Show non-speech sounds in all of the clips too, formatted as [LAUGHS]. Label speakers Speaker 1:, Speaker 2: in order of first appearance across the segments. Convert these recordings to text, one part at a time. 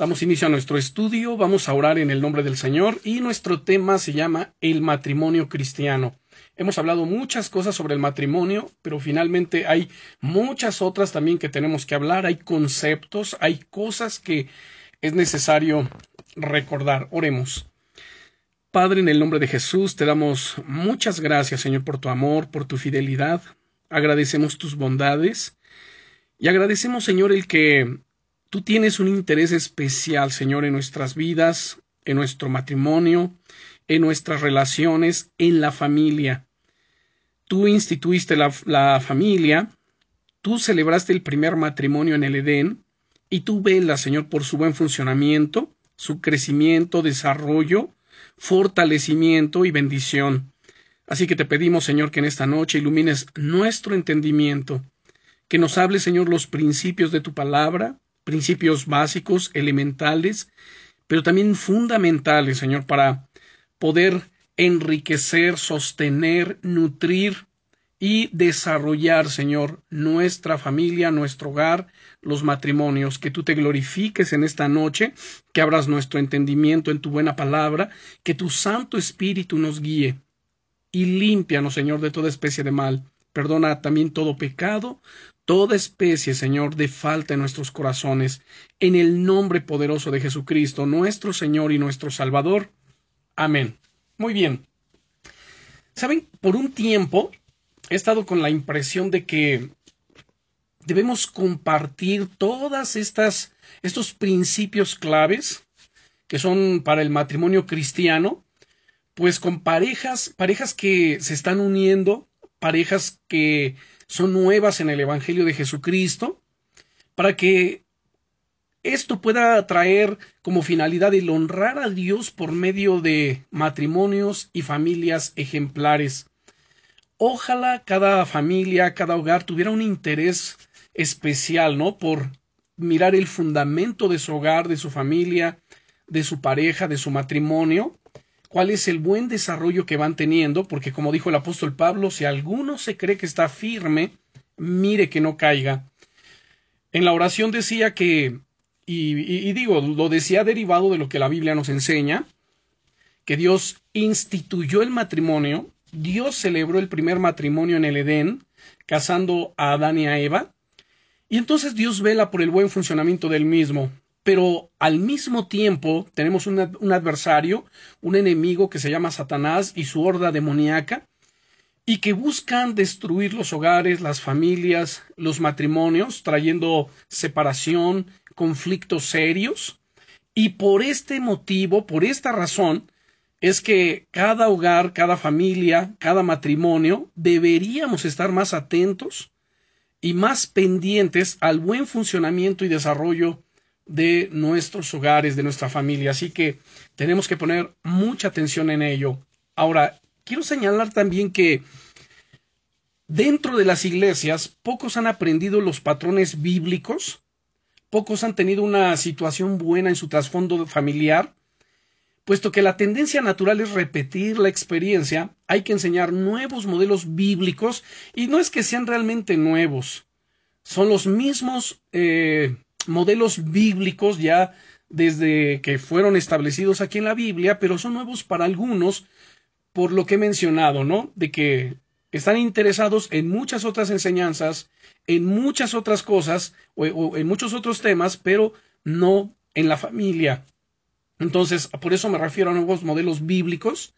Speaker 1: Damos inicio a nuestro estudio, vamos a orar en el nombre del Señor y nuestro tema se llama el matrimonio cristiano. Hemos hablado muchas cosas sobre el matrimonio, pero finalmente hay muchas otras también que tenemos que hablar, hay conceptos, hay cosas que es necesario recordar. Oremos. Padre, en el nombre de Jesús, te damos muchas gracias, Señor, por tu amor, por tu fidelidad. Agradecemos tus bondades y agradecemos, Señor, el que tú tienes un interés especial, Señor, en nuestras vidas, en nuestro matrimonio, en nuestras relaciones, en la familia. Tú instituiste la, familia, tú celebraste el primer matrimonio en el Edén, y tú velas, Señor, por su buen funcionamiento, su crecimiento, desarrollo, fortalecimiento y bendición. Así que te pedimos, Señor, que en esta noche ilumines nuestro entendimiento, que nos hables, Señor, los principios de tu palabra, principios básicos, elementales, pero también fundamentales, Señor, para poder enriquecer, sostener, nutrir y desarrollar, Señor, nuestra familia, nuestro hogar, los matrimonios, que tú te glorifiques en esta noche, que abras nuestro entendimiento en tu buena palabra, que tu Santo Espíritu nos guíe y límpianos, Señor, de toda especie de mal. Perdona también todo pecado, toda especie, Señor, de falta en nuestros corazones, en el nombre poderoso de Jesucristo, nuestro Señor y nuestro Salvador. Amén. Muy bien. Saben, por un tiempo he estado con la impresión de que debemos compartir todas estas estos principios claves que son para el matrimonio cristiano, pues con parejas, parejas que se están uniendo, parejas que son nuevas en el evangelio de Jesucristo, para que esto pueda traer como finalidad el honrar a Dios por medio de matrimonios y familias ejemplares. Ojalá cada familia, cada hogar tuviera un interés especial, ¿no? Por mirar el fundamento de su hogar, de su familia, de su pareja, de su matrimonio, cuál es el buen desarrollo que van teniendo, porque como dijo el apóstol Pablo, si alguno se cree que está firme, mire que no caiga. En la oración decía que y, digo, lo decía derivado de lo que la Biblia nos enseña, que Dios instituyó el matrimonio, Dios celebró el primer matrimonio en el Edén, casando a Adán y a Eva, y entonces Dios vela por el buen funcionamiento del mismo. Pero al mismo tiempo tenemos un, adversario, un enemigo que se llama Satanás y su horda demoníaca, y que buscan destruir los hogares, las familias, los matrimonios, trayendo separación, conflictos serios. Y por este motivo, por esta razón, es que cada hogar, cada familia, cada matrimonio deberíamos estar más atentos y más pendientes al buen funcionamiento y desarrollo de nuestros hogares, de nuestra familia. Así que tenemos que poner mucha atención en ello. Ahora, quiero señalar también que dentro de las iglesias pocos han aprendido los patrones bíblicos Pocos han tenido una situación buena en su trasfondo familiar. Puesto que la tendencia natural es repetir la experiencia, hay que enseñar nuevos modelos bíblicos y no es que sean realmente nuevos, son los mismos eh, modelos bíblicos ya desde que fueron establecidos aquí en la Biblia, pero son nuevos para algunos por lo que he mencionado, ¿no? De que están interesados en muchas otras enseñanzas en muchas otras cosas o, en muchos otros temas, pero no en la familia. Entonces, por eso me refiero a nuevos modelos bíblicos,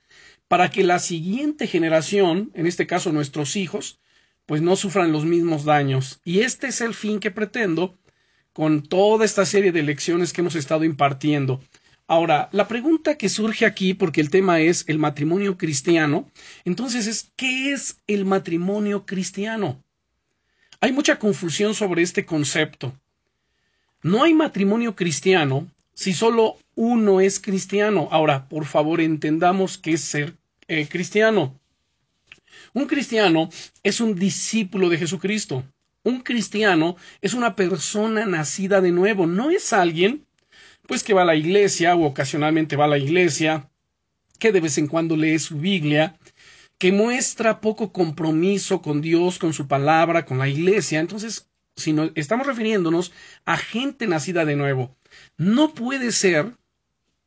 Speaker 1: para que la siguiente generación, en este caso nuestros hijos, pues no sufran los mismos daños. Y este es el fin que pretendo con toda esta serie de lecciones que hemos estado impartiendo. Ahora, la pregunta que surge aquí, porque el tema es el matrimonio cristiano, entonces es, ¿qué es el matrimonio cristiano? Hay mucha confusión sobre este concepto. No hay matrimonio cristiano si solo uno es cristiano. Ahora, por favor, entendamos qué es ser eh, cristiano. Un cristiano es un discípulo de Jesucristo. Un cristiano es una persona nacida de nuevo, no es alguien pues que va a la iglesia o ocasionalmente va a la iglesia, que de vez en cuando lee su Biblia, que muestra poco compromiso con Dios, con su palabra, con la iglesia. Entonces, sino estamos refiriéndonos a gente nacida de nuevo. No puede ser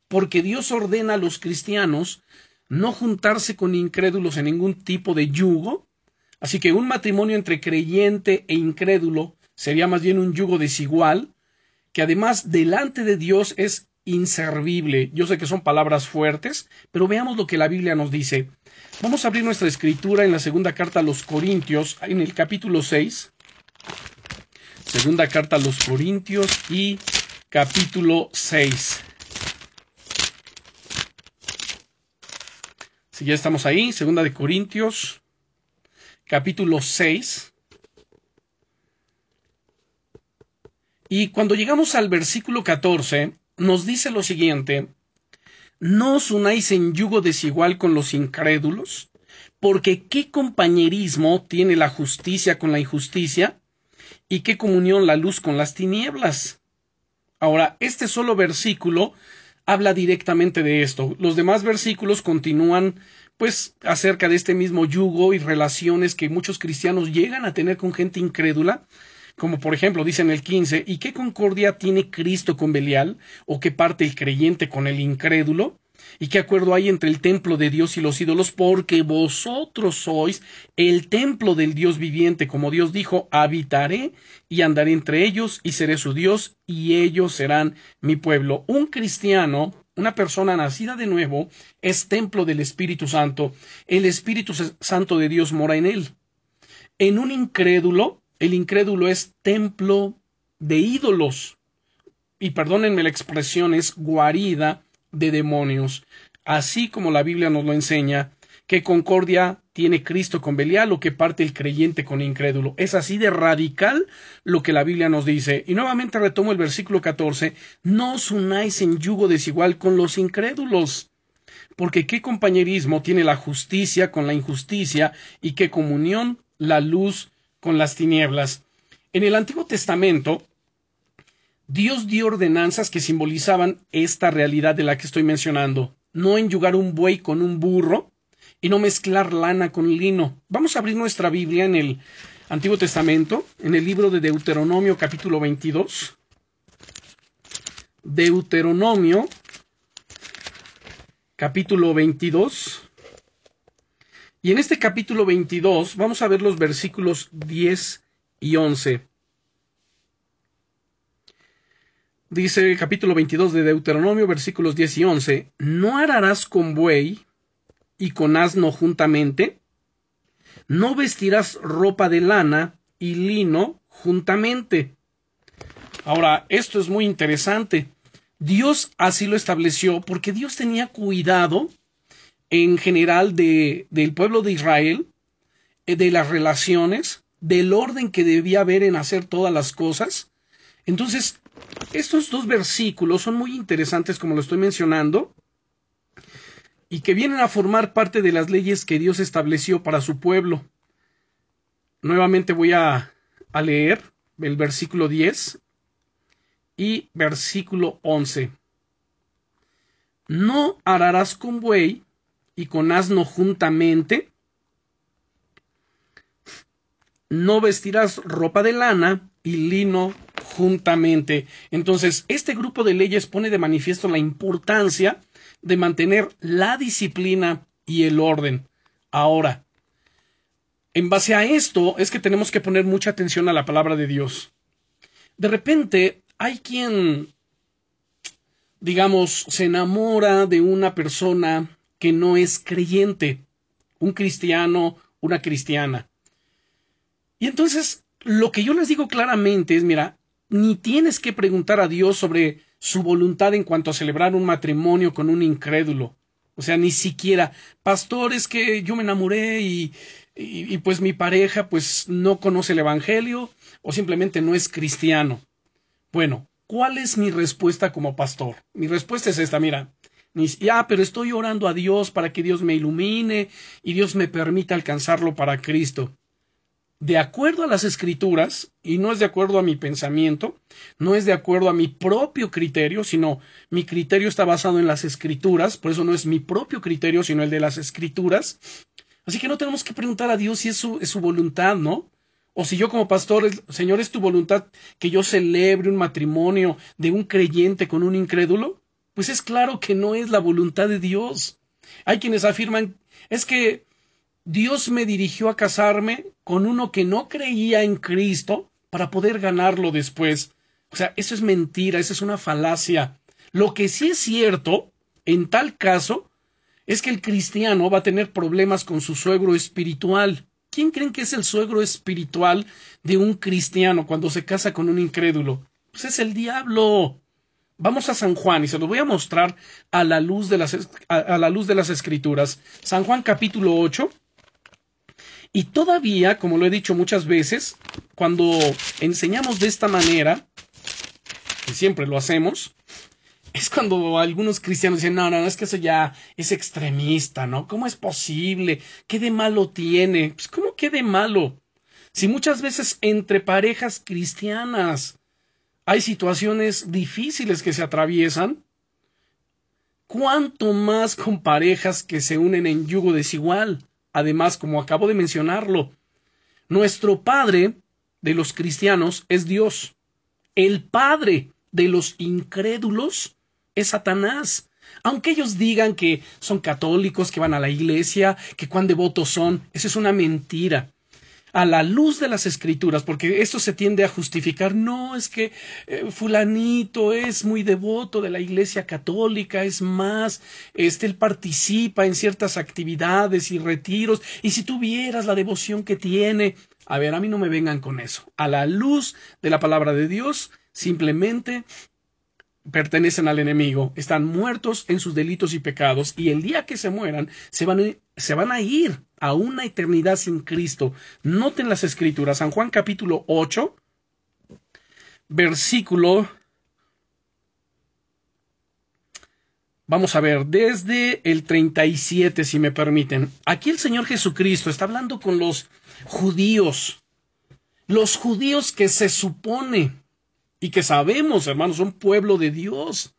Speaker 1: porque Dios ordena a los cristianos no juntarse con incrédulos en ningún tipo de yugo, así que un matrimonio entre creyente e incrédulo sería más bien un yugo desigual, que además delante de Dios es inservible. Yo sé que son palabras fuertes, pero veamos lo que la Biblia nos dice. Vamos a abrir nuestra escritura en la segunda carta a los Corintios, en el capítulo 6. Segunda carta a los Corintios y capítulo 6. Si ya estamos ahí, segunda de Corintios, capítulo 6. Y cuando llegamos al versículo 14, nos dice lo siguiente, no os unáis en yugo desigual con los incrédulos, porque qué compañerismo tiene la justicia con la injusticia, y qué comunión la luz con las tinieblas. Ahora, este solo versículo habla directamente de esto. Los demás versículos continúan pues acerca de este mismo yugo y relaciones que muchos cristianos llegan a tener con gente incrédula, como por ejemplo dice en el 15, ¿y qué concordia tiene Cristo con Belial? ¿O qué parte el creyente con el incrédulo? ¿Y qué acuerdo hay entre el templo de Dios y los ídolos? Porque vosotros sois el templo del Dios viviente, como Dios dijo, habitaré y andaré entre ellos y seré su Dios y ellos serán mi pueblo. Un cristiano, una persona nacida de nuevo, es templo del Espíritu Santo. El Espíritu Santo de Dios mora en él. En un incrédulo, el incrédulo es templo de ídolos. Y perdónenme la expresión, es guarida de demonios. Así como la Biblia nos lo enseña, que concordia tiene Cristo con Belial o que parte el creyente con incrédulo. Es así de radical lo que la Biblia nos dice. Y nuevamente retomo el versículo 14, no os unáis en yugo desigual con los incrédulos. Porque qué compañerismo tiene la justicia con la injusticia y qué comunión la luz con las tinieblas. En el Antiguo Testamento, Dios dio ordenanzas que simbolizaban esta realidad de la que estoy mencionando. No enyugar un buey con un burro y no mezclar lana con lino. Vamos a abrir nuestra Biblia en el Antiguo Testamento, en el libro de Deuteronomio capítulo 22. Deuteronomio capítulo 22. Y en este capítulo 22 vamos a ver los versículos 10 y 11. Dice el capítulo 22 de Deuteronomio, versículos 10 y 11, ¿no ararás con buey y con asno juntamente? ¿No vestirás ropa de lana y lino juntamente? Ahora, esto es muy interesante. Dios así lo estableció porque Dios tenía cuidado en general de, del pueblo de Israel, eh, de las relaciones, del orden que debía haber en hacer todas las cosas. Entonces, estos dos versículos son muy interesantes, como lo estoy mencionando, y que vienen a formar parte de las leyes que Dios estableció para su pueblo. Nuevamente voy a, a leer el versículo 10 y versículo 11. No ararás con buey y con asno juntamente. No vestirás ropa de lana y lino juntamente. Entonces, este grupo de leyes pone de manifiesto la importancia de mantener la disciplina y el orden. Ahora, en base a esto es que tenemos que poner mucha atención a la palabra de Dios. De repente, hay quien, digamos, se enamora de una persona que no es creyente, un cristiano, una cristiana. Y entonces, lo que yo les digo claramente es, mira, ni tienes que preguntar a Dios sobre su voluntad en cuanto a celebrar un matrimonio con un incrédulo. O sea, ni siquiera, pastor, es que yo me enamoré y, y, pues mi pareja pues no conoce el Evangelio o simplemente no es cristiano. Bueno, ¿cuál es mi respuesta como pastor? Mi respuesta es esta, mira, ya, pero estoy orando a Dios para que Dios me ilumine y Dios me permita alcanzarlo para Cristo. De acuerdo a las escrituras, y no es de acuerdo a mi pensamiento, no es de acuerdo a mi propio criterio, sino mi criterio está basado en las escrituras, por eso no es mi propio criterio, sino el de las escrituras. Así que no tenemos que preguntar a Dios si es su, es su voluntad, ¿no? O si yo como pastor, Señor, es tu voluntad que yo celebre un matrimonio de un creyente con un incrédulo, pues es claro que no es la voluntad de Dios. Hay quienes afirman, es que Dios me dirigió a casarme con uno que no creía en Cristo para poder ganarlo después. O sea, eso es mentira, eso es una falacia. Lo que sí es cierto, en tal caso, es que el cristiano va a tener problemas con su suegro espiritual. ¿Quién creen que es el suegro espiritual de un cristiano cuando se casa con un incrédulo? Pues es el diablo. Vamos a San Juan y se lo voy a mostrar a la luz de las, a, la luz de las escrituras. San Juan capítulo 8. Y todavía, como lo he dicho muchas veces, cuando enseñamos de esta manera, que siempre lo hacemos, es cuando algunos cristianos dicen, no, no, no, es que eso ya es extremista, ¿no? ¿Cómo es posible? ¿Qué de malo tiene? Pues, ¿cómo qué de malo? Si muchas veces entre parejas cristianas hay situaciones difíciles que se atraviesan, ¿cuánto más con parejas que se unen en yugo desigual? Además, como acabo de mencionarlo, nuestro Padre de los cristianos es Dios. El Padre de los incrédulos es Satanás. Aunque ellos digan que son católicos, que van a la iglesia, que cuán devotos son, eso es una mentira. A la luz de las escrituras, porque esto se tiende a justificar, no es que eh, fulanito es muy devoto de la iglesia católica, es más, este, él participa en ciertas actividades y retiros, y si tuvieras la devoción que tiene, a ver, a mí no me vengan con eso. A la luz de la palabra de Dios, simplemente pertenecen al enemigo, están muertos en sus delitos y pecados, y el día que se mueran, se van, a, se van a ir a una eternidad sin Cristo. Noten las escrituras, San Juan capítulo 8, versículo... Vamos a ver, desde el 37, si me permiten. Aquí el Señor Jesucristo está hablando con los judíos, los judíos que se supone y que sabemos, hermanos, son pueblo de Dios.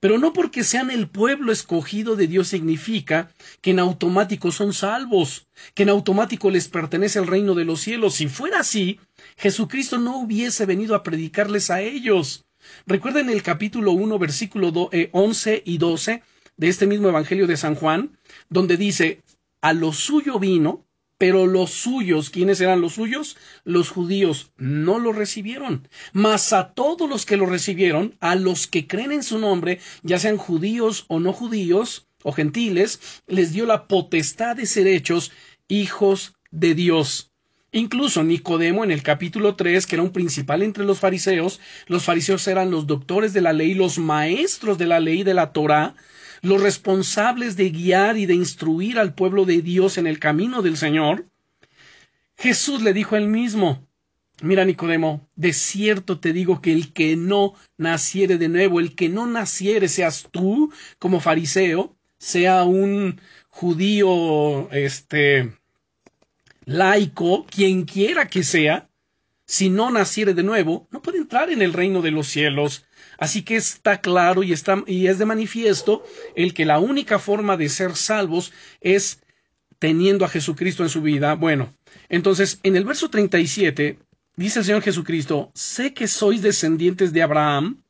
Speaker 1: Pero no porque sean el pueblo escogido de Dios significa que en automático son salvos, que en automático les pertenece el reino de los cielos. Si fuera así, Jesucristo no hubiese venido a predicarles a ellos. Recuerden el capítulo 1, versículo 11 eh, y 12 de este mismo Evangelio de San Juan, donde dice, a lo suyo vino, pero los suyos, ¿quiénes eran los suyos? Los judíos no lo recibieron. Mas a todos los que lo recibieron, a los que creen en su nombre, ya sean judíos o no judíos, o gentiles, les dio la potestad de ser hechos hijos de Dios. Incluso Nicodemo en el capítulo 3, que era un principal entre los fariseos, los fariseos eran los doctores de la ley, los maestros de la ley de la Torá, los responsables de guiar y de instruir al pueblo de Dios en el camino del Señor, Jesús le dijo él mismo, Mira, Nicodemo, de cierto te digo que el que no naciere de nuevo, el que no naciere, seas tú como fariseo, sea un judío, este, laico, quien quiera que sea, si no naciere de nuevo, no puede entrar en el reino de los cielos. Así que está claro y, está, y es de manifiesto el que la única forma de ser salvos es teniendo a Jesucristo en su vida. Bueno, entonces en el verso 37 dice el Señor Jesucristo, sé que sois descendientes de Abraham,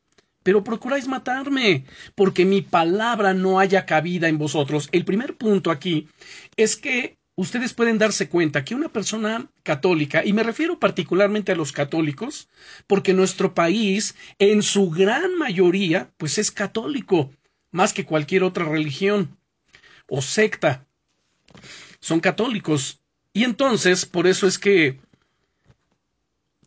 Speaker 1: pero procuráis matarme, porque mi palabra no haya cabida en vosotros. El primer punto aquí es que ustedes pueden darse cuenta que una persona católica, y me refiero particularmente a los católicos, porque nuestro país, en su gran mayoría, pues es católico, más que cualquier otra religión o secta. Son católicos. Y entonces, por eso es que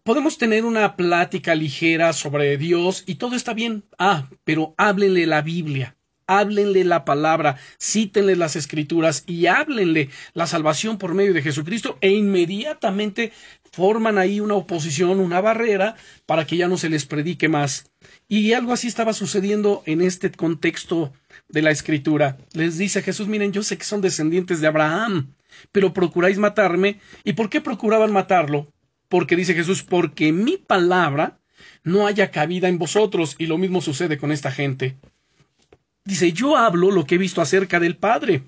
Speaker 1: podemos tener una plática ligera sobre Dios y todo está bien. Ah, pero háblenle la Biblia háblenle la palabra, cítenle las escrituras y háblenle la salvación por medio de Jesucristo e inmediatamente forman ahí una oposición, una barrera para que ya no se les predique más. Y algo así estaba sucediendo en este contexto de la escritura. Les dice Jesús, miren, yo sé que son descendientes de Abraham, pero procuráis matarme. ¿Y por qué procuraban matarlo? Porque dice Jesús, porque mi palabra no haya cabida en vosotros. Y lo mismo sucede con esta gente. Dice, yo hablo lo que he visto acerca del Padre.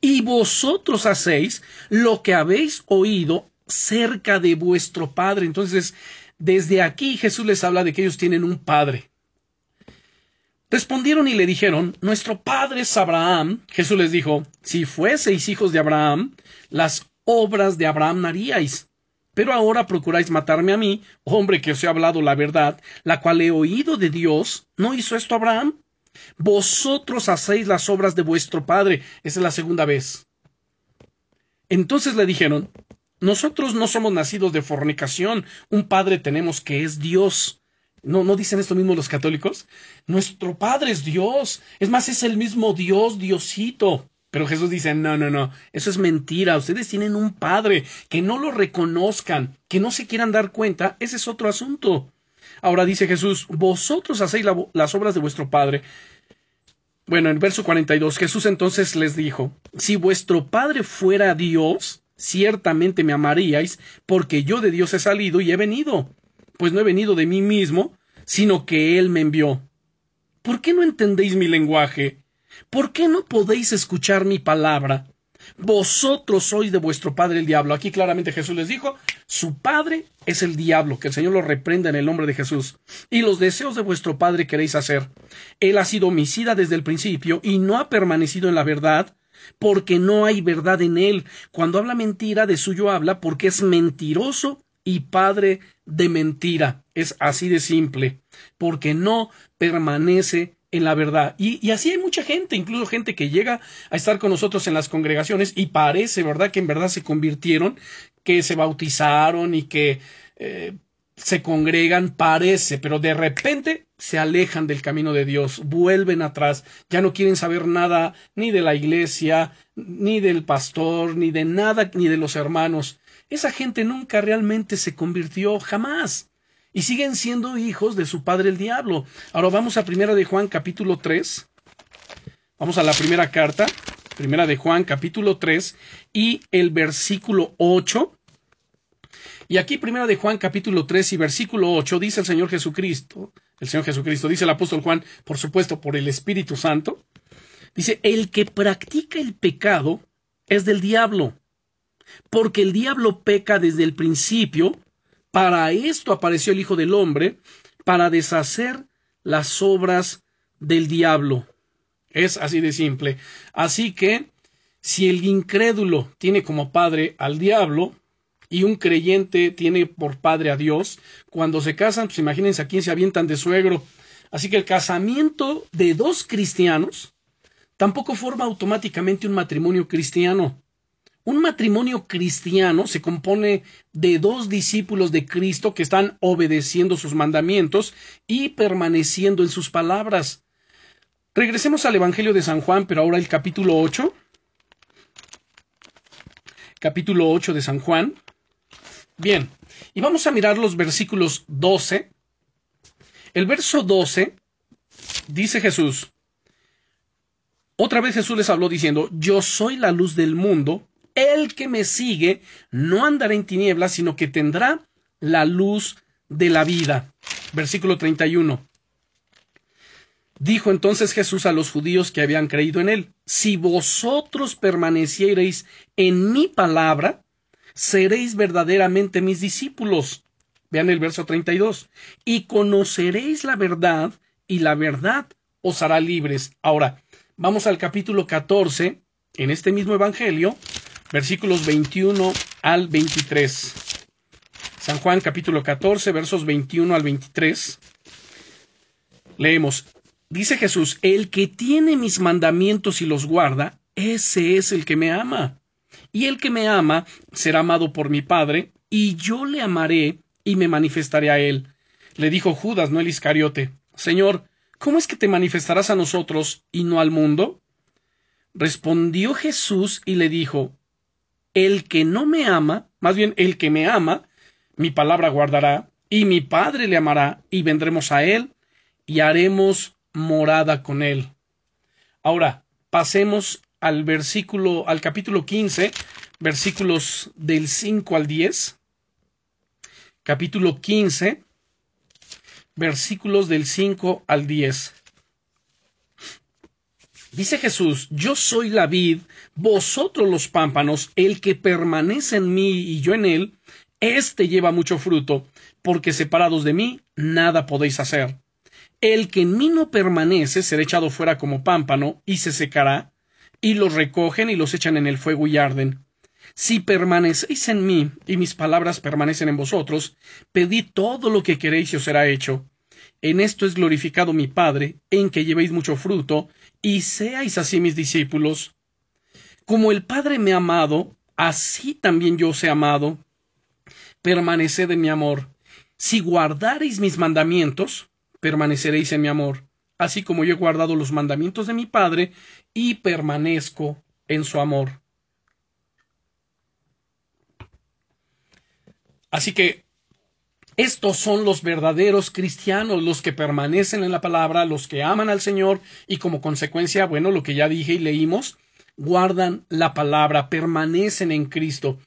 Speaker 1: Y vosotros hacéis lo que habéis oído cerca de vuestro Padre. Entonces, desde aquí Jesús les habla de que ellos tienen un Padre. Respondieron y le dijeron, Nuestro Padre es Abraham. Jesús les dijo, Si fueseis hijos de Abraham, las obras de Abraham haríais. Pero ahora procuráis matarme a mí, hombre que os he hablado la verdad, la cual he oído de Dios. ¿No hizo esto Abraham? Vosotros hacéis las obras de vuestro Padre. Esa es la segunda vez. Entonces le dijeron, nosotros no somos nacidos de fornicación, un Padre tenemos que es Dios. ¿No, ¿No dicen esto mismo los católicos? Nuestro Padre es Dios. Es más, es el mismo Dios, Diosito. Pero Jesús dice, no, no, no, eso es mentira. Ustedes tienen un Padre. Que no lo reconozcan, que no se quieran dar cuenta, ese es otro asunto. Ahora dice Jesús, vosotros hacéis las obras de vuestro Padre. Bueno, en verso 42, Jesús entonces les dijo, si vuestro Padre fuera Dios, ciertamente me amaríais, porque yo de Dios he salido y he venido, pues no he venido de mí mismo, sino que Él me envió. ¿Por qué no entendéis mi lenguaje? ¿Por qué no podéis escuchar mi palabra? Vosotros sois de vuestro padre el diablo. Aquí claramente Jesús les dijo, su padre es el diablo, que el Señor lo reprenda en el nombre de Jesús. Y los deseos de vuestro padre queréis hacer. Él ha sido homicida desde el principio y no ha permanecido en la verdad, porque no hay verdad en él. Cuando habla mentira, de suyo habla, porque es mentiroso y padre de mentira. Es así de simple, porque no permanece en la verdad. Y, así hay mucha gente, incluso gente que llega a estar con nosotros en las congregaciones y parece, ¿verdad?, que en verdad se convirtieron, que se bautizaron y que eh, se congregan, parece, pero de repente se alejan del camino de Dios, vuelven atrás, ya no quieren saber nada ni de la iglesia, ni del pastor, ni de nada, ni de los hermanos. Esa gente nunca realmente se convirtió, jamás y siguen siendo hijos de su padre el diablo. Ahora vamos a Primera de Juan capítulo 3. Vamos a la primera carta, Primera de Juan capítulo 3 y el versículo 8. Y aquí Primera de Juan capítulo 3 y versículo 8 dice el Señor Jesucristo, el Señor Jesucristo, dice el apóstol Juan, por supuesto por el Espíritu Santo, dice, el que practica el pecado es del diablo, porque el diablo peca desde el principio, para esto apareció el Hijo del Hombre, para deshacer las obras del diablo. Es así de simple. Así que, si el incrédulo tiene como padre al diablo, y un creyente tiene por padre a Dios, cuando se casan, pues imagínense a quién se avientan de suegro. Así que el casamiento de dos cristianos tampoco forma automáticamente un matrimonio cristiano. Un matrimonio cristiano se compone de dos discípulos de Cristo que están obedeciendo sus mandamientos y permaneciendo en sus palabras. Regresemos al Evangelio de San Juan, pero ahora el capítulo 8. Capítulo 8 de San Juan. Bien, y vamos a mirar los versículos 12. El verso 12 dice Jesús. Otra vez Jesús les habló diciendo, Yo soy la luz del mundo. El que me sigue no andará en tinieblas, sino que tendrá la luz de la vida. Versículo 31. Dijo entonces Jesús a los judíos que habían creído en él, Si vosotros permaneciereis en mi palabra, seréis verdaderamente mis discípulos. Vean el verso 32. Y conoceréis la verdad, y la verdad os hará libres. Ahora, vamos al capítulo 14, en este mismo Evangelio, versículos 21 al 23. San Juan capítulo 14, versos 21 al 23. Leemos, dice Jesús, el que tiene mis mandamientos y los guarda, ese es el que me ama. Y el que me ama será amado por mi Padre, y yo le amaré y me manifestaré a él. Le dijo Judas, no el Iscariote, Señor, ¿cómo es que te manifestarás a nosotros y no al mundo? Respondió Jesús y le dijo, el que no me ama, más bien el que me ama, mi palabra guardará, y mi Padre le amará, y vendremos a él, y haremos morada con él. Ahora, pasemos al versículo, al capítulo 15, versículos del 5 al 10. Capítulo 15, versículos del 5 al 10. Dice Jesús, yo soy la vid, vosotros los pámpanos, el que permanece en mí y yo en él, éste lleva mucho fruto, porque separados de mí nada podéis hacer. El que en mí no permanece será echado fuera como pámpano y se secará, y los recogen y los echan en el fuego y arden. Si permanecéis en mí y mis palabras permanecen en vosotros, pedid todo lo que queréis y os será hecho. En esto es glorificado mi Padre, en que llevéis mucho fruto, y seáis así mis discípulos. Como el Padre me ha amado, así también yo os he amado. Permaneced en mi amor. Si guardareis mis mandamientos, permaneceréis en mi amor, así como yo he guardado los mandamientos de mi Padre y permanezco en su amor. Así que estos son los verdaderos cristianos, los que permanecen en la palabra, los que aman al Señor y como consecuencia, bueno, lo que ya dije y leímos, guardan la palabra, permanecen en Cristo.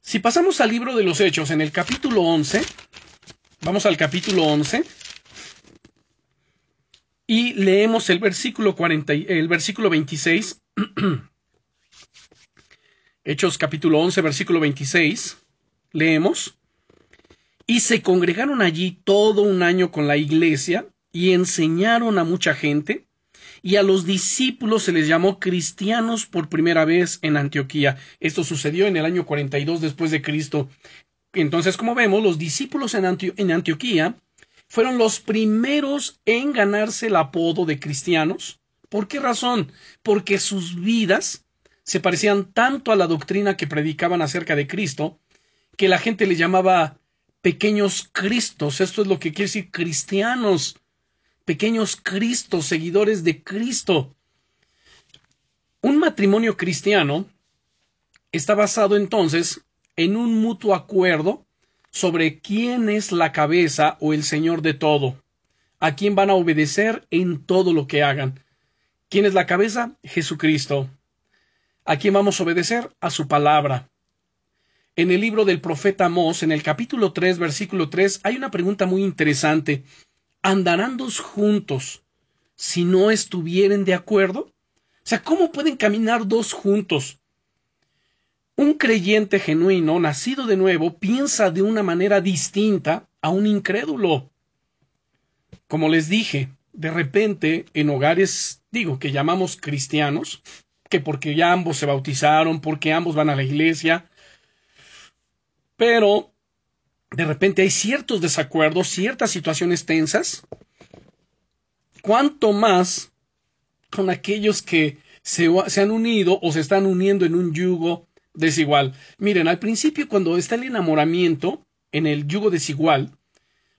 Speaker 1: Si pasamos al libro de los Hechos, en el capítulo 11, vamos al capítulo 11 y leemos el versículo 40, el versículo 26. [CLEARS THROAT] Hechos capítulo 11, versículo 26. Leemos. Y se congregaron allí todo un año con la iglesia y enseñaron a mucha gente, y a los discípulos se les llamó cristianos por primera vez en Antioquía. Esto sucedió en el año 42 después de Cristo. Entonces, como vemos, los discípulos en, en Antioquía fueron los primeros en ganarse el apodo de cristianos. ¿Por qué razón? Porque sus vidas se parecían tanto a la doctrina que predicaban acerca de Cristo, que la gente le llamaba pequeños cristos. Esto es lo que quiere decir cristianos, pequeños cristos, seguidores de Cristo. Un matrimonio cristiano está basado entonces en un mutuo acuerdo sobre quién es la cabeza o el Señor de todo, a quién van a obedecer en todo lo que hagan. ¿Quién es la cabeza? Jesucristo. ¿A quién vamos a obedecer? A su palabra. En el libro del profeta Amós, en el capítulo 3, versículo 3, hay una pregunta muy interesante. ¿Andarán dos juntos si no estuvieren de acuerdo? O sea, ¿cómo pueden caminar dos juntos? Un creyente genuino, nacido de nuevo, piensa de una manera distinta a un incrédulo. Como les dije, de repente en hogares, digo, que llamamos cristianos, que porque ya ambos se bautizaron, porque ambos van a la iglesia, pero de repente hay ciertos desacuerdos, ciertas situaciones tensas, cuanto más con aquellos que se, han unido o se están uniendo en un yugo desigual. Miren, al principio cuando está el enamoramiento en el yugo desigual,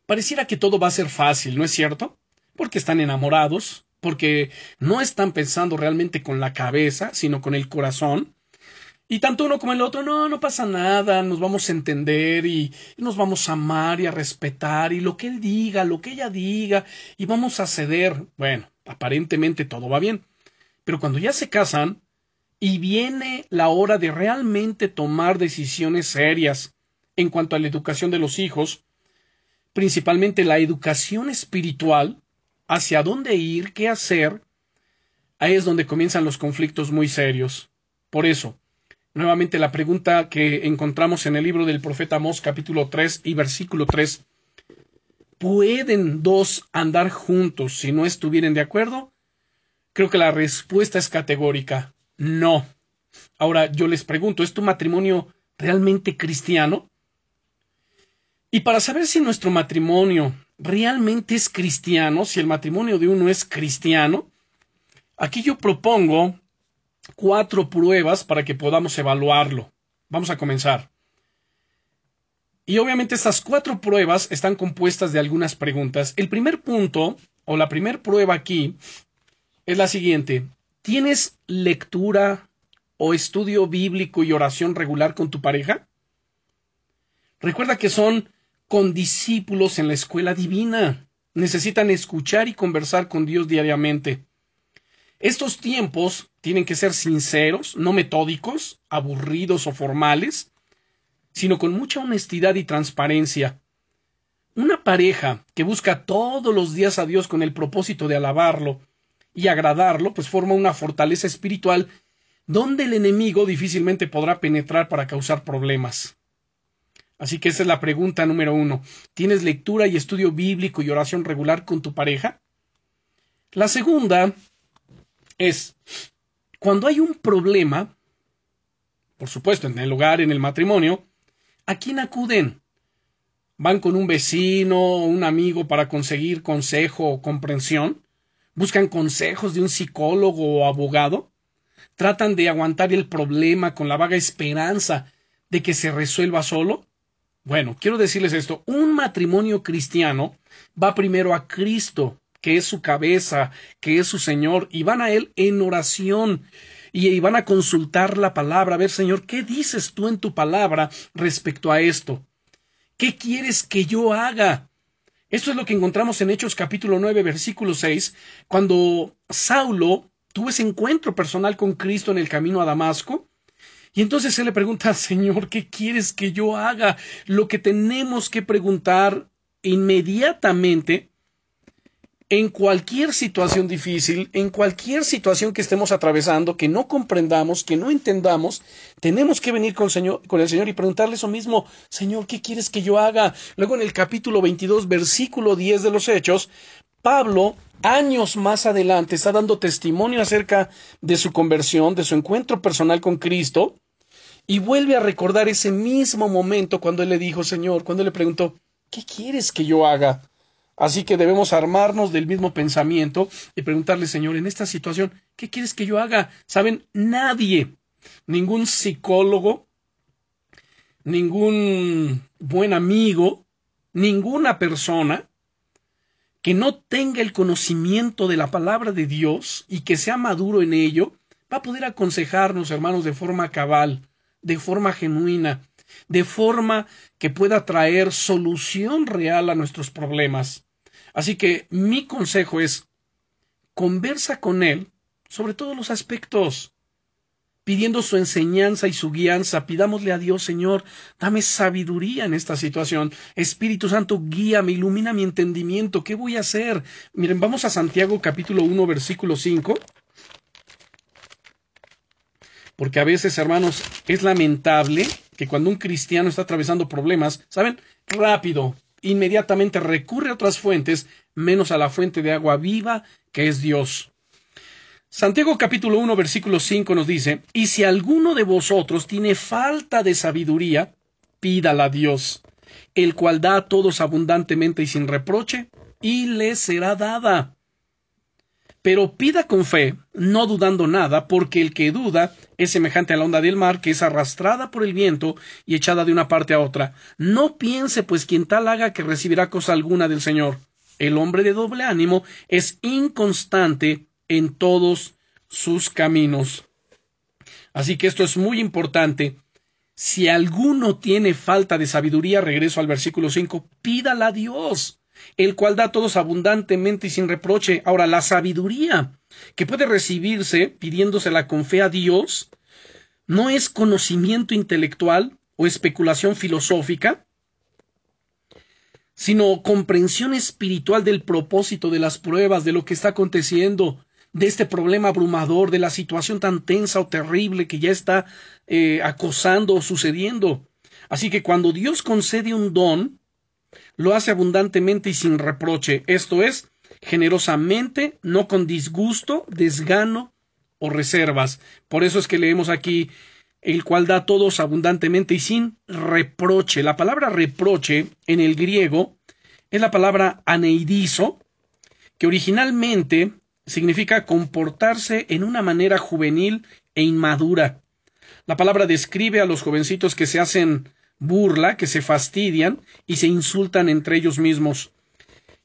Speaker 1: pareciera que todo va a ser fácil, ¿no es cierto? Porque están enamorados, porque no están pensando realmente con la cabeza, sino con el corazón, y tanto uno como el otro, no, no pasa nada, nos vamos a entender y, nos vamos a amar y a respetar y lo que él diga, lo que ella diga, y vamos a ceder. Bueno, aparentemente todo va bien. Pero cuando ya se casan y viene la hora de realmente tomar decisiones serias en cuanto a la educación de los hijos, principalmente la educación espiritual, hacia dónde ir, qué hacer, ahí es donde comienzan los conflictos muy serios. Por eso, Nuevamente la pregunta que encontramos en el libro del profeta Amós capítulo 3 y versículo 3. ¿Pueden dos andar juntos si no estuvieran de acuerdo? Creo que la respuesta es categórica. No. Ahora yo les pregunto, ¿es tu matrimonio realmente cristiano? Y para saber si nuestro matrimonio realmente es cristiano, si el matrimonio de uno es cristiano, aquí yo propongo cuatro pruebas para que podamos evaluarlo. Vamos a comenzar. Y obviamente estas cuatro pruebas están compuestas de algunas preguntas. El primer punto, o la primera prueba aquí, es la siguiente. ¿Tienes lectura o estudio bíblico y oración regular con tu pareja? Recuerda que son condiscípulos en la escuela divina. Necesitan escuchar y conversar con Dios diariamente. Estos tiempos tienen que ser sinceros, no metódicos, aburridos o formales, sino con mucha honestidad y transparencia. Una pareja que busca todos los días a Dios con el propósito de alabarlo y agradarlo, pues forma una fortaleza espiritual donde el enemigo difícilmente podrá penetrar para causar problemas. Así que esa es la pregunta número uno. ¿Tienes lectura y estudio bíblico y oración regular con tu pareja? La segunda es, cuando hay un problema, por supuesto, en el hogar, en el matrimonio, ¿a quién acuden? ¿Van con un vecino o un amigo para conseguir consejo o comprensión? ¿Buscan consejos de un psicólogo o abogado? ¿Tratan de aguantar el problema con la vaga esperanza de que se resuelva solo? Bueno, quiero decirles esto, un matrimonio cristiano va primero a Cristo, que es su cabeza, que es su Señor, y van a Él en oración. Y, van a consultar la palabra, a ver, Señor, ¿qué dices tú en tu palabra respecto a esto? ¿Qué quieres que yo haga? Esto es lo que encontramos en Hechos capítulo 9, versículo 6, cuando Saulo tuvo ese encuentro personal con Cristo en el camino a Damasco, y entonces él le pregunta, [LAUGHS] Señor, ¿qué quieres que yo haga? Lo que tenemos que preguntar inmediatamente en cualquier situación difícil, en cualquier situación que estemos atravesando, que no comprendamos, que no entendamos, tenemos que venir con el, Señor, y preguntarle eso mismo, Señor, ¿qué quieres que yo haga? Luego en el capítulo 22, versículo 10 de los Hechos, Pablo, años más adelante, está dando testimonio acerca de su conversión, de su encuentro personal con Cristo, y vuelve a recordar ese mismo momento cuando él le dijo, Señor, cuando él le preguntó, ¿qué quieres que yo haga? Así que debemos armarnos del mismo pensamiento y preguntarle, Señor, en esta situación, ¿qué quieres que yo haga? Saben, nadie, ningún psicólogo, ningún buen amigo, ninguna persona que no tenga el conocimiento de la palabra de Dios y que sea maduro en ello, va a poder aconsejarnos, hermanos, de forma cabal, de forma genuina, de forma que pueda traer solución real a nuestros problemas. Así que mi consejo es conversa con él sobre todos los aspectos, pidiendo su enseñanza y su guianza. Pidámosle a Dios, Señor, dame sabiduría en esta situación. Espíritu Santo, guíame, ilumina mi entendimiento. ¿Qué voy a hacer? Miren, vamos a Santiago capítulo 1, versículo 5. Porque a veces, hermanos, es lamentable que cuando un cristiano está atravesando problemas, ¿saben? Rápido, inmediatamente recurre a otras fuentes, menos a la fuente de agua viva que es Dios. Santiago capítulo 1 versículo 5 nos dice, y si alguno de vosotros tiene falta de sabiduría, pídala a Dios, el cual da a todos abundantemente y sin reproche, y le será dada pero pida con fe, no dudando nada, porque el que duda es semejante a la onda del mar que es arrastrada por el viento y echada de una parte a otra. No piense, pues, quien tal haga que recibirá cosa alguna del Señor. El hombre de doble ánimo es inconstante en todos sus caminos. Así que esto es muy importante. Si alguno tiene falta de sabiduría, regreso al versículo 5, pídala a Dios el cual da a todos abundantemente y sin reproche. Ahora, la sabiduría que puede recibirse pidiéndosela con fe a Dios no es conocimiento intelectual o especulación filosófica, sino comprensión espiritual del propósito de las pruebas, de lo que está aconteciendo, de este problema abrumador, de la situación tan tensa o terrible que ya está eh, acosando o sucediendo. Así que cuando Dios concede un don, lo hace abundantemente y sin reproche, esto es, generosamente, no con disgusto, desgano o reservas. Por eso es que leemos aquí el cual da a todos abundantemente y sin reproche. La palabra reproche en el griego es la palabra aneidizo, que originalmente significa comportarse en una manera juvenil e inmadura. La palabra describe a los jovencitos que se hacen burla, que se fastidian y se insultan entre ellos mismos.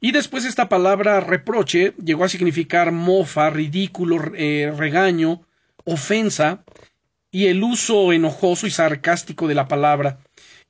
Speaker 1: Y después esta palabra reproche llegó a significar mofa, ridículo, eh, regaño, ofensa y el uso enojoso y sarcástico de la palabra.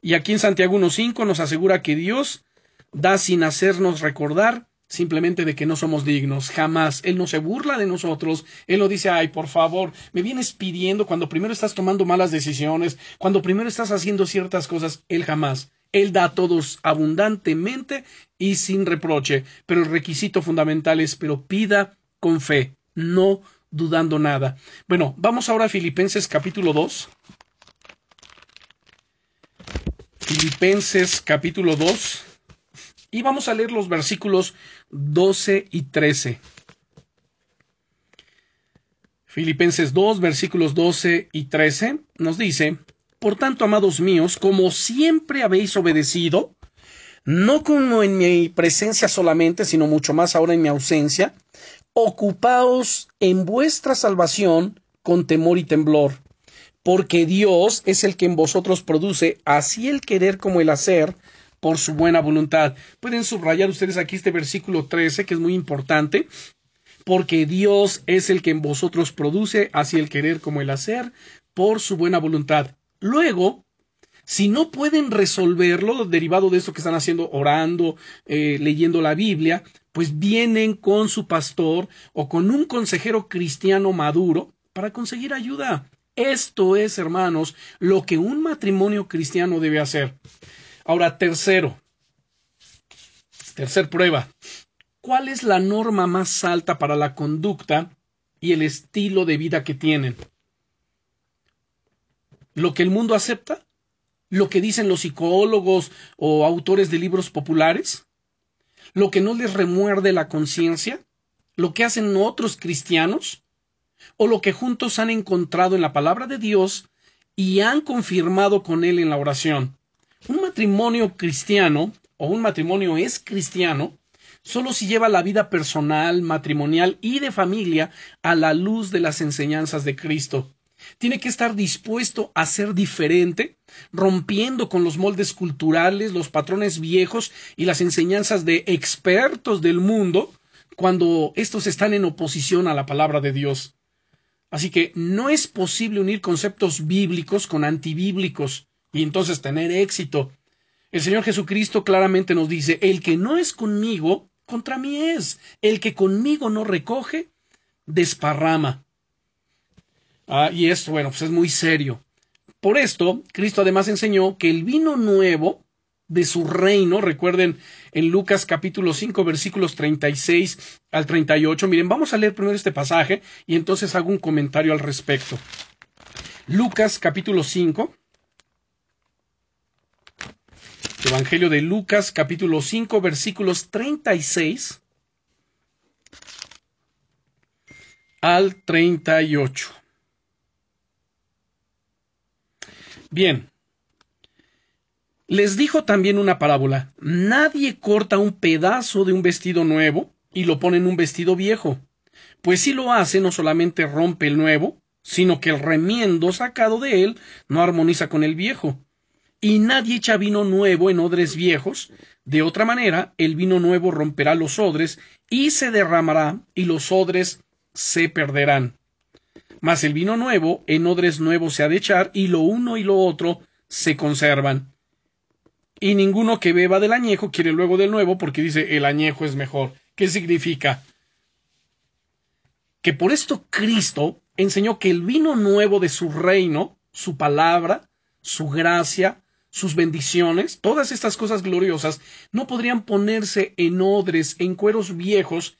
Speaker 1: Y aquí en Santiago 1.5 nos asegura que Dios da sin hacernos recordar simplemente de que no somos dignos, jamás. Él no se burla de nosotros, Él no dice, ay, por favor, me vienes pidiendo cuando primero estás tomando malas decisiones, cuando primero estás haciendo ciertas cosas, Él jamás. Él da a todos abundantemente y sin reproche, pero el requisito fundamental es, pero pida con fe, no dudando nada. Bueno, vamos ahora a Filipenses capítulo 2. Filipenses capítulo 2 y vamos a leer los versículos 12 y 13. Filipenses 2, versículos 12 y 13 nos dice, Por tanto, amados míos, como siempre habéis obedecido, no como en mi presencia solamente, sino mucho más ahora en mi ausencia, ocupaos en vuestra salvación con temor y temblor, porque Dios es el que en vosotros produce así el querer como el hacer por su buena voluntad. Pueden subrayar ustedes aquí este versículo 13, que es muy importante, porque Dios es el que en vosotros produce así el querer como el hacer por su buena voluntad. Luego, si no pueden resolverlo, derivado de eso que están haciendo, orando, eh, leyendo la Biblia, pues vienen con su pastor o con un consejero cristiano maduro para conseguir ayuda. Esto es, hermanos, lo que un matrimonio cristiano debe hacer. Ahora, tercero, tercer prueba. ¿Cuál es la norma más alta para la conducta y el estilo de vida que tienen? ¿Lo que el mundo acepta? ¿Lo que dicen los psicólogos o autores de libros populares? ¿Lo que no les remuerde la conciencia? ¿Lo que hacen otros cristianos? ¿O lo que juntos han encontrado en la palabra de Dios y han confirmado con él en la oración? Matrimonio cristiano o un matrimonio es cristiano solo si lleva la vida personal, matrimonial y de familia a la luz de las enseñanzas de Cristo. Tiene que estar dispuesto a ser diferente, rompiendo con los moldes culturales, los patrones viejos y las enseñanzas de expertos del mundo cuando estos están en oposición a la palabra de Dios. Así que no es posible unir conceptos bíblicos con antibíblicos y entonces tener éxito. El Señor Jesucristo claramente nos dice, el que no es conmigo, contra mí es. El que conmigo no recoge, desparrama. Ah, y esto, bueno, pues es muy serio. Por esto, Cristo además enseñó que el vino nuevo de su reino, recuerden en Lucas capítulo 5 versículos 36 al 38, miren, vamos a leer primero este pasaje y entonces hago un comentario al respecto. Lucas capítulo 5, Evangelio de Lucas capítulo 5 versículos 36 al 38. Bien. Les dijo también una parábola. Nadie corta un pedazo de un vestido nuevo y lo pone en un vestido viejo. Pues si lo hace, no solamente rompe el nuevo, sino que el remiendo sacado de él no armoniza con el viejo y nadie echa vino nuevo en odres viejos, de otra manera el vino nuevo romperá los odres y se derramará y los odres se perderán. Mas el vino nuevo en odres nuevos se ha de echar y lo uno y lo otro se conservan. Y ninguno que beba del añejo quiere luego del nuevo porque dice el añejo es mejor. ¿Qué significa? Que por esto Cristo enseñó que el vino nuevo de su reino, su palabra, su gracia, sus bendiciones, todas estas cosas gloriosas, no podrían ponerse en odres, en cueros viejos,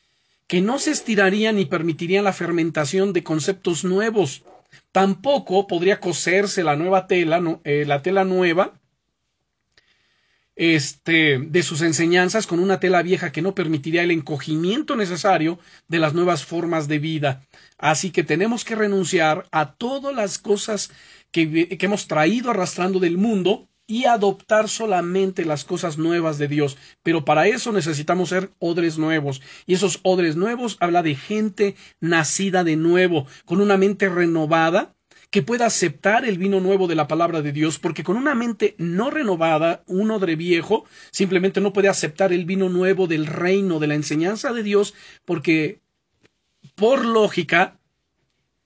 Speaker 1: que no se estirarían ni permitirían la fermentación de conceptos nuevos. Tampoco podría coserse la nueva tela, eh, la tela nueva, este, de sus enseñanzas con una tela vieja que no permitiría el encogimiento necesario de las nuevas formas de vida. Así que tenemos que renunciar a todas las cosas que, que hemos traído arrastrando del mundo y adoptar solamente las cosas nuevas de Dios. Pero para eso necesitamos ser odres nuevos. Y esos odres nuevos habla de gente nacida de nuevo, con una mente renovada, que pueda aceptar el vino nuevo de la palabra de Dios, porque con una mente no renovada, un odre viejo, simplemente no puede aceptar el vino nuevo del reino, de la enseñanza de Dios, porque por lógica,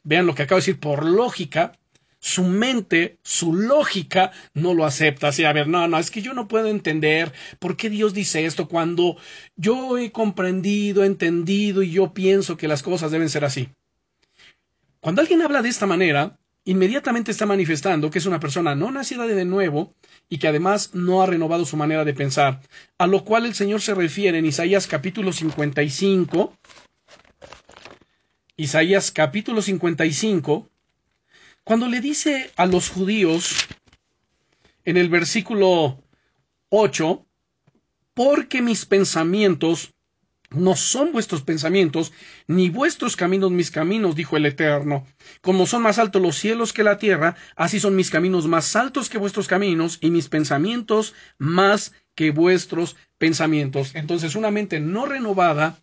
Speaker 1: vean lo que acabo de decir, por lógica, su mente, su lógica no lo acepta. Así, a ver, no, no, es que yo no puedo entender por qué Dios dice esto cuando yo he comprendido, entendido y yo pienso que las cosas deben ser así. Cuando alguien habla de esta manera, inmediatamente está manifestando que es una persona no nacida de nuevo y que además no ha renovado su manera de pensar, a lo cual el Señor se refiere en Isaías capítulo 55, Isaías capítulo 55, cuando le dice a los judíos en el versículo 8, porque mis pensamientos no son vuestros pensamientos, ni vuestros caminos mis caminos, dijo el Eterno. Como son más altos los cielos que la tierra, así son mis caminos más altos que vuestros caminos, y mis pensamientos más que vuestros pensamientos. Entonces, una mente no renovada,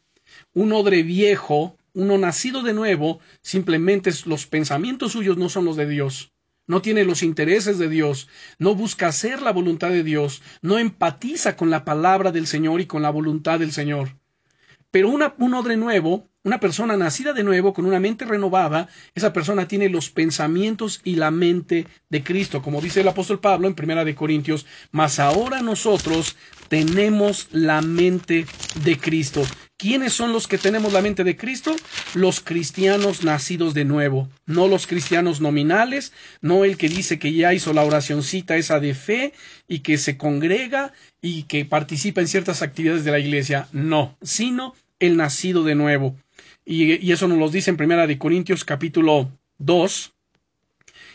Speaker 1: un odre viejo, uno nacido de nuevo, simplemente los pensamientos suyos no son los de Dios no tiene los intereses de Dios, no busca hacer la voluntad de Dios, no empatiza con la palabra del Señor y con la voluntad del Señor. Pero un odre nuevo, una persona nacida de nuevo, con una mente renovada, esa persona tiene los pensamientos y la mente de Cristo, como dice el apóstol Pablo en Primera de Corintios, mas ahora nosotros tenemos la mente de Cristo. ¿Quiénes son los que tenemos la mente de Cristo? Los cristianos nacidos de nuevo, no los cristianos nominales, no el que dice que ya hizo la oracioncita esa de fe y que se congrega y que participa en ciertas actividades de la iglesia, no, sino el nacido de nuevo. Y, eso nos lo dice en Primera de Corintios capítulo 2.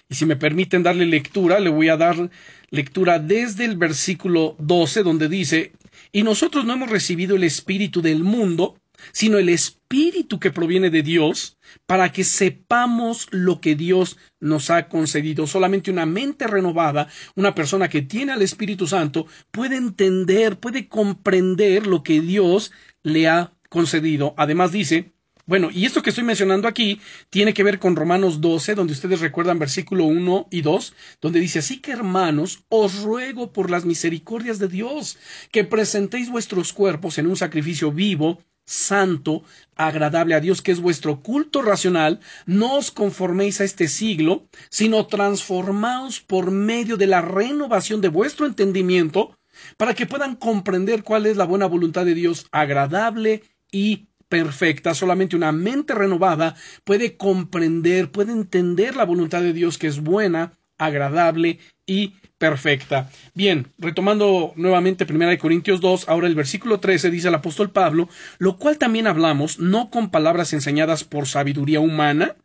Speaker 1: Y si me permiten darle lectura, le voy a dar lectura desde el versículo 12, donde dice, y nosotros no hemos recibido el espíritu del mundo, sino el espíritu que proviene de Dios, para que sepamos lo que Dios nos ha concedido. Solamente una mente renovada, una persona que tiene al Espíritu Santo, puede entender, puede comprender lo que Dios le ha concedido. Además dice, bueno, y esto que estoy mencionando aquí tiene que ver con Romanos 12, donde ustedes recuerdan versículo 1 y 2, donde dice, así que hermanos, os ruego por las misericordias de Dios, que presentéis vuestros cuerpos en un sacrificio vivo, santo, agradable a Dios, que es vuestro culto racional, no os conforméis a este siglo, sino transformaos por medio de la renovación de vuestro entendimiento, para que puedan comprender cuál es la buena voluntad de Dios, agradable y perfecta, solamente una mente renovada puede comprender, puede entender la voluntad de Dios que es buena, agradable y perfecta. Bien, retomando nuevamente 1 Corintios 2, ahora el versículo 13 dice el apóstol Pablo, lo cual también hablamos no con palabras enseñadas por sabiduría humana,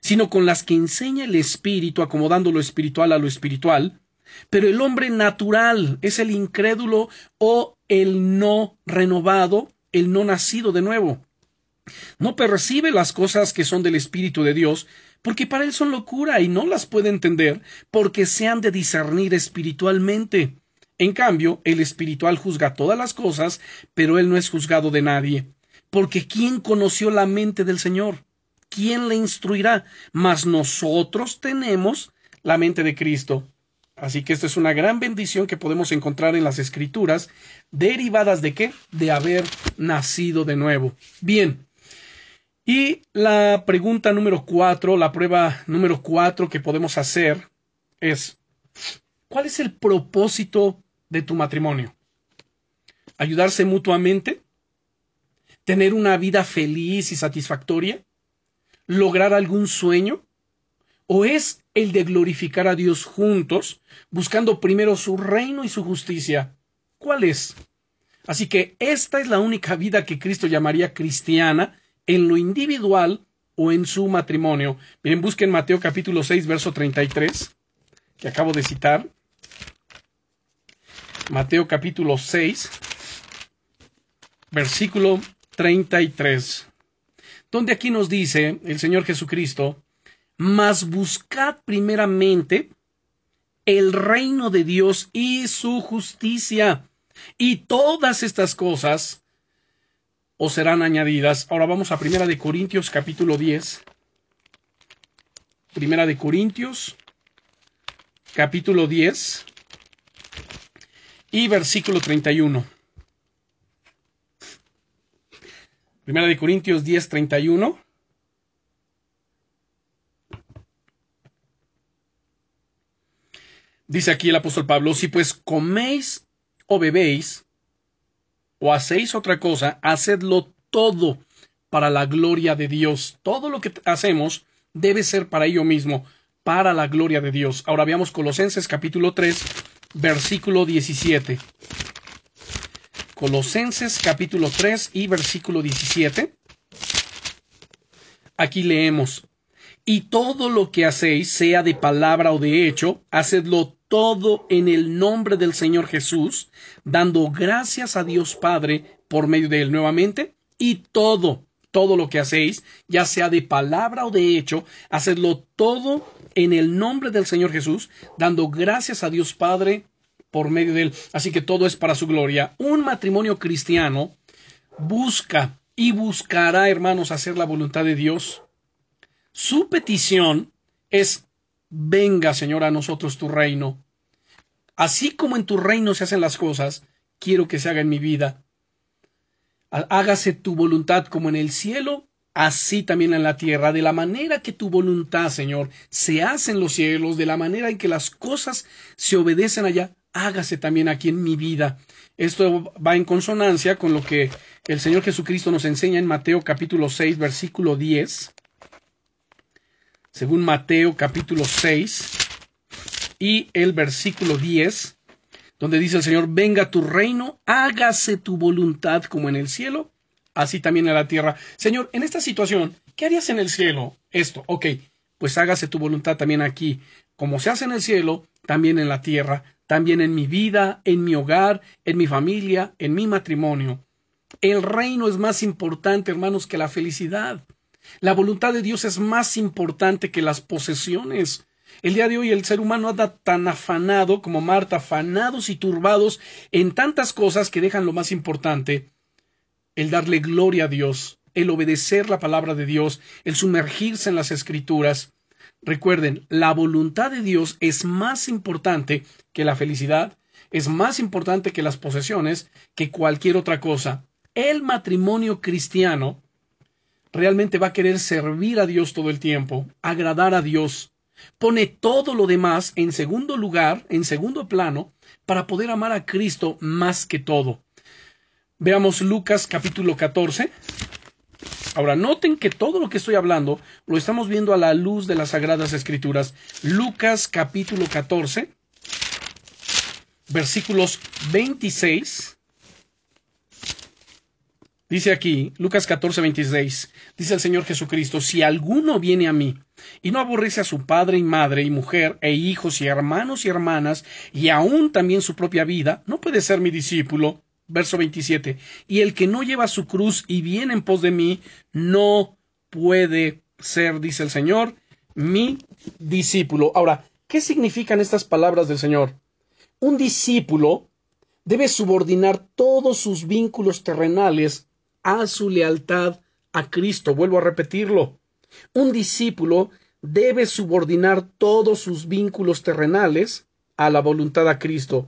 Speaker 1: sino con las que enseña el Espíritu, acomodando lo espiritual a lo espiritual, pero el hombre natural es el incrédulo o el no renovado, el no nacido de nuevo. No percibe las cosas que son del Espíritu de Dios, porque para él son locura y no las puede entender, porque se han de discernir espiritualmente. En cambio, el espiritual juzga todas las cosas, pero él no es juzgado de nadie. Porque ¿quién conoció la mente del Señor? ¿Quién le instruirá? Mas nosotros tenemos la mente de Cristo. Así que esta es una gran bendición que podemos encontrar en las Escrituras, derivadas de qué? De haber nacido de nuevo. Bien, y la pregunta número cuatro, la prueba número cuatro que podemos hacer es, ¿cuál es el propósito de tu matrimonio? ¿Ayudarse mutuamente? ¿Tener una vida feliz y satisfactoria? ¿Lograr algún sueño? ¿O es el de glorificar a Dios juntos, buscando primero su reino y su justicia? ¿Cuál es? Así que esta es la única vida que Cristo llamaría cristiana en lo individual o en su matrimonio. Miren, busquen Mateo capítulo 6, verso 33, que acabo de citar. Mateo capítulo 6, versículo 33, donde aquí nos dice el Señor Jesucristo, mas buscad primeramente el reino de Dios y su justicia, y todas estas cosas o serán añadidas. Ahora vamos a Primera de Corintios capítulo 10. Primera de Corintios capítulo 10 y versículo 31. Primera de Corintios 10, 31. Dice aquí el apóstol Pablo, si pues coméis o bebéis o hacéis otra cosa, hacedlo todo para la gloria de Dios. Todo lo que hacemos debe ser para ello mismo, para la gloria de Dios. Ahora veamos Colosenses capítulo 3, versículo 17. Colosenses capítulo 3 y versículo 17. Aquí leemos, y todo lo que hacéis, sea de palabra o de hecho, hacedlo todo en el nombre del Señor Jesús, dando gracias a Dios Padre por medio de él nuevamente, y todo, todo lo que hacéis, ya sea de palabra o de hecho, hacedlo todo en el nombre del Señor Jesús, dando gracias a Dios Padre por medio de él. Así que todo es para su gloria. Un matrimonio cristiano busca y buscará, hermanos, hacer la voluntad de Dios. Su petición es venga, Señor, a nosotros tu reino. Así como en tu reino se hacen las cosas, quiero que se haga en mi vida. Hágase tu voluntad como en el cielo, así también en la tierra, de la manera que tu voluntad, Señor, se hace en los cielos, de la manera en que las cosas se obedecen allá, hágase también aquí en mi vida. Esto va en consonancia con lo que el Señor Jesucristo nos enseña en Mateo capítulo 6, versículo 10. Según Mateo capítulo 6 y el versículo 10, donde dice el Señor, venga tu reino, hágase tu voluntad como en el cielo, así también en la tierra. Señor, en esta situación, ¿qué harías en el cielo? Esto, ok, pues hágase tu voluntad también aquí, como se hace en el cielo, también en la tierra también en mi vida, en mi hogar, en mi familia, en mi matrimonio. El reino es más importante, hermanos, que la felicidad. La voluntad de Dios es más importante que las posesiones. El día de hoy el ser humano anda tan afanado como Marta, afanados y turbados en tantas cosas que dejan lo más importante, el darle gloria a Dios, el obedecer la palabra de Dios, el sumergirse en las escrituras. Recuerden, la voluntad de Dios es más importante que la felicidad, es más importante que las posesiones, que cualquier otra cosa. El matrimonio cristiano realmente va a querer servir a Dios todo el tiempo, agradar a Dios. Pone todo lo demás en segundo lugar, en segundo plano, para poder amar a Cristo más que todo. Veamos Lucas capítulo 14. Ahora, noten que todo lo que estoy hablando lo estamos viendo a la luz de las Sagradas Escrituras. Lucas capítulo 14, versículos 26. Dice aquí, Lucas 14, 26, dice el Señor Jesucristo, si alguno viene a mí y no aborrece a su padre y madre y mujer e hijos y hermanos y hermanas y aún también su propia vida, no puede ser mi discípulo. Verso 27. Y el que no lleva su cruz y viene en pos de mí, no puede ser, dice el Señor, mi discípulo. Ahora, ¿qué significan estas palabras del Señor? Un discípulo debe subordinar todos sus vínculos terrenales a su lealtad a Cristo. Vuelvo a repetirlo. Un discípulo debe subordinar todos sus vínculos terrenales a la voluntad a Cristo.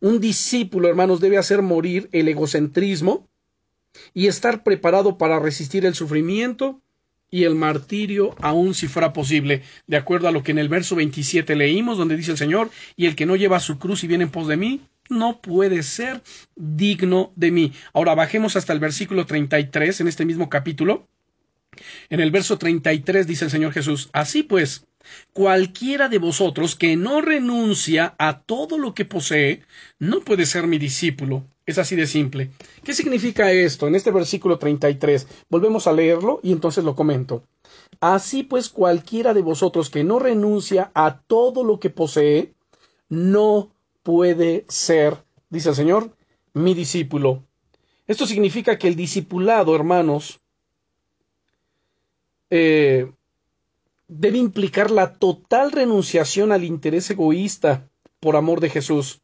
Speaker 1: Un discípulo, hermanos, debe hacer morir el egocentrismo y estar preparado para resistir el sufrimiento y el martirio, aun si fuera posible, de acuerdo a lo que en el verso 27 leímos, donde dice el Señor, y el que no lleva su cruz y viene en pos de mí, no puede ser digno de mí. Ahora bajemos hasta el versículo 33 en este mismo capítulo. En el verso 33 dice el Señor Jesús, así pues, Cualquiera de vosotros que no renuncia a todo lo que posee, no puede ser mi discípulo. Es así de simple. ¿Qué significa esto? En este versículo 33, volvemos a leerlo y entonces lo comento. Así pues, cualquiera de vosotros que no renuncia a todo lo que posee, no puede ser, dice el Señor, mi discípulo. Esto significa que el discipulado, hermanos, eh, debe implicar la total renunciación al interés egoísta por amor de Jesús.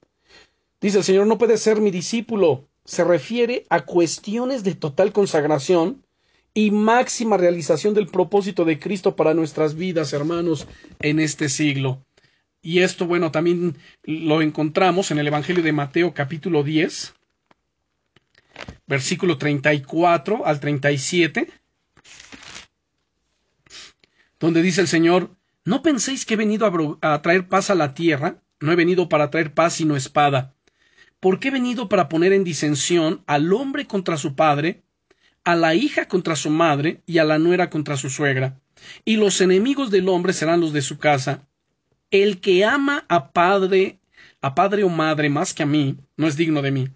Speaker 1: Dice el Señor, no puede ser mi discípulo. Se refiere a cuestiones de total consagración y máxima realización del propósito de Cristo para nuestras vidas, hermanos, en este siglo. Y esto, bueno, también lo encontramos en el Evangelio de Mateo capítulo 10, versículo 34 al 37 donde dice el Señor, no penséis que he venido a, traer paz a la tierra, no he venido para traer paz sino espada, porque he venido para poner en disensión al hombre contra su padre, a la hija contra su madre y a la nuera contra su suegra, y los enemigos del hombre serán los de su casa. El que ama a padre, a padre o madre más que a mí, no es digno de mí.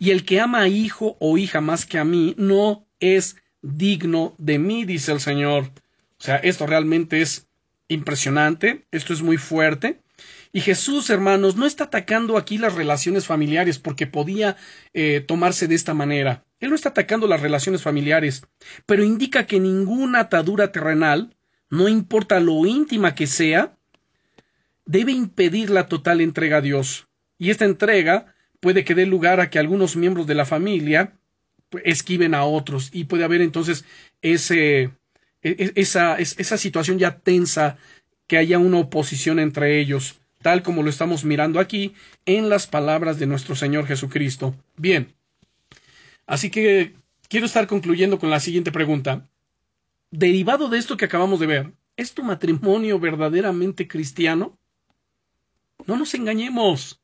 Speaker 1: Y el que ama a hijo o hija más que a mí, no es digno de mí, dice el Señor. O sea, esto realmente es impresionante, esto es muy fuerte. Y Jesús, hermanos, no está atacando aquí las relaciones familiares porque podía eh, tomarse de esta manera. Él no está atacando las relaciones familiares, pero indica que ninguna atadura terrenal, no importa lo íntima que sea, debe impedir la total entrega a Dios. Y esta entrega puede que dé lugar a que algunos miembros de la familia esquiven a otros y puede haber entonces ese, e, e, esa, esa situación ya tensa, que haya una oposición entre ellos tal como lo estamos mirando aquí en las palabras de nuestro Señor Jesucristo. Bien, así que quiero estar concluyendo con la siguiente pregunta. Derivado de esto que acabamos de ver, ¿es tu matrimonio verdaderamente cristiano? No nos engañemos.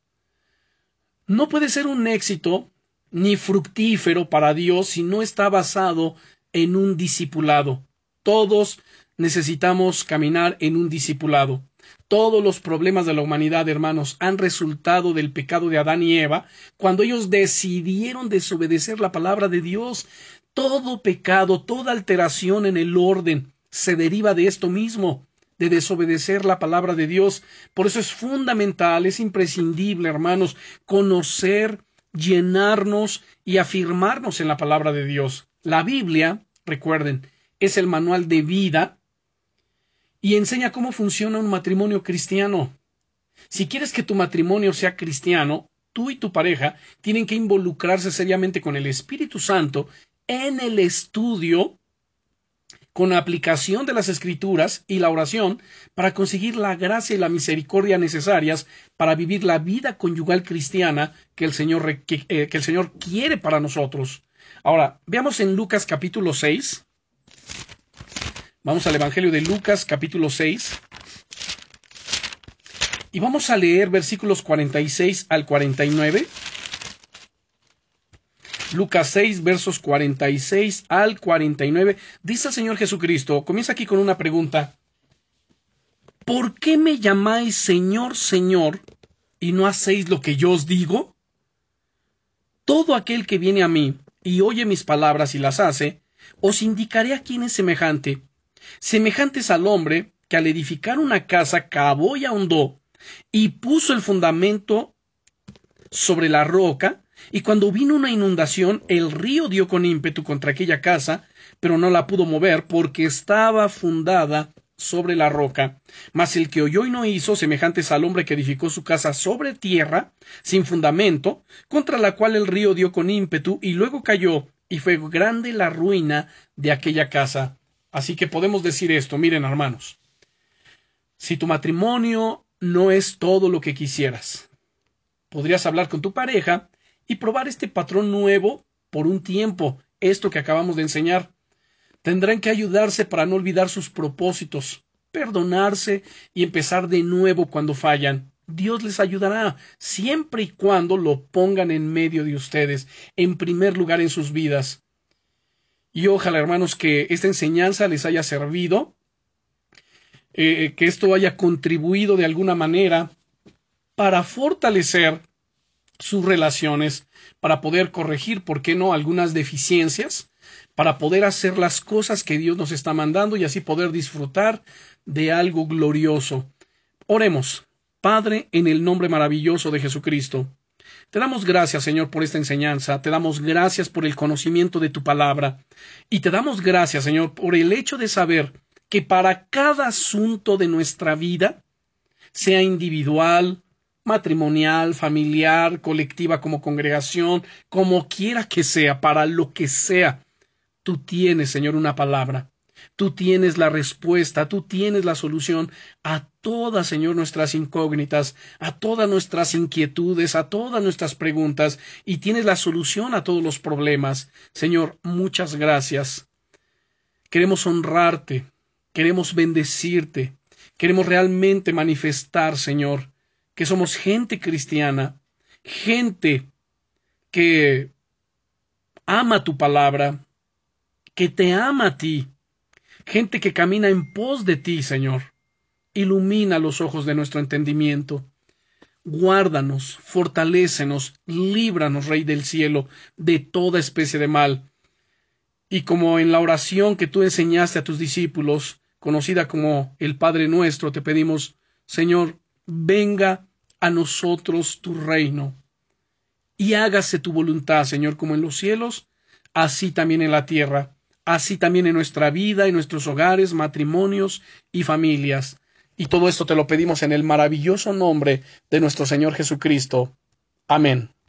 Speaker 1: No puede ser un éxito ni fructífero para Dios si no está basado en un discipulado. Todos necesitamos caminar en un discipulado. Todos los problemas de la humanidad, hermanos, han resultado del pecado de Adán y Eva cuando ellos decidieron desobedecer la palabra de Dios. Todo pecado, toda alteración en el orden se deriva de esto mismo, de desobedecer la palabra de Dios. Por eso es fundamental, es imprescindible, hermanos, conocer, llenarnos y afirmarnos en la palabra de Dios. La Biblia, recuerden, es el manual de vida y enseña cómo funciona un matrimonio cristiano. Si quieres que tu matrimonio sea cristiano, tú y tu pareja tienen que involucrarse seriamente con el Espíritu Santo en el estudio, con la aplicación de las escrituras y la oración para conseguir la gracia y la misericordia necesarias para vivir la vida conyugal cristiana que el Señor, eh, que el Señor quiere para nosotros. Ahora, veamos en Lucas capítulo 6, Vamos al Evangelio de Lucas capítulo 6 y vamos a leer versículos 46 al 49. Lucas 6 versos 46 al 49. Dice el Señor Jesucristo, comienza aquí con una pregunta. ¿Por qué me llamáis Señor, Señor, y no hacéis lo que yo os digo? Todo aquel que viene a mí y oye mis palabras y las hace, os indicaré a quién es semejante semejantes al hombre que al edificar una casa cavó y ahondó y puso el fundamento sobre la roca, y cuando vino una inundación, el río dio con ímpetu contra aquella casa, pero no la pudo mover porque estaba fundada sobre la roca. Mas el que oyó y no hizo, semejantes al hombre que edificó su casa sobre tierra, sin fundamento, contra la cual el río dio con ímpetu, y luego cayó, y fue grande la ruina de aquella casa. Así que podemos decir esto, miren hermanos, si tu matrimonio no es todo lo que quisieras, podrías hablar con tu pareja y probar este patrón nuevo por un tiempo, esto que acabamos de enseñar. Tendrán que ayudarse para no olvidar sus propósitos, perdonarse y empezar de nuevo cuando fallan. Dios les ayudará siempre y cuando lo pongan en medio de ustedes, en primer lugar en sus vidas. Y ojalá, hermanos, que esta enseñanza les haya servido, eh, que esto haya contribuido de alguna manera para fortalecer sus relaciones, para poder corregir, ¿por qué no?, algunas deficiencias, para poder hacer las cosas que Dios nos está mandando y así poder disfrutar de algo glorioso. Oremos, Padre, en el nombre maravilloso de Jesucristo. Te damos gracias, Señor, por esta enseñanza, te damos gracias por el conocimiento de tu palabra, y te damos gracias, Señor, por el hecho de saber que para cada asunto de nuestra vida, sea individual, matrimonial, familiar, colectiva como congregación, como quiera que sea, para lo que sea, tú tienes, Señor, una palabra. Tú tienes la respuesta, tú tienes la solución a todas, Señor, nuestras incógnitas, a todas nuestras inquietudes, a todas nuestras preguntas, y tienes la solución a todos los problemas. Señor, muchas gracias. Queremos honrarte, queremos bendecirte, queremos realmente manifestar, Señor, que somos gente cristiana, gente que ama tu palabra, que te ama a ti, gente que camina en pos de ti, Señor. Ilumina los ojos de nuestro entendimiento. Guárdanos, fortalécenos, líbranos, Rey del cielo, de toda especie de mal. Y como en la oración que tú enseñaste a tus discípulos, conocida como el Padre Nuestro, te pedimos, Señor, venga a nosotros tu reino y hágase tu voluntad, Señor, como en los cielos, así también en la tierra, así también en nuestra vida, en nuestros hogares, matrimonios y familias. Y todo esto te lo pedimos en el maravilloso nombre de nuestro Señor Jesucristo. Amén.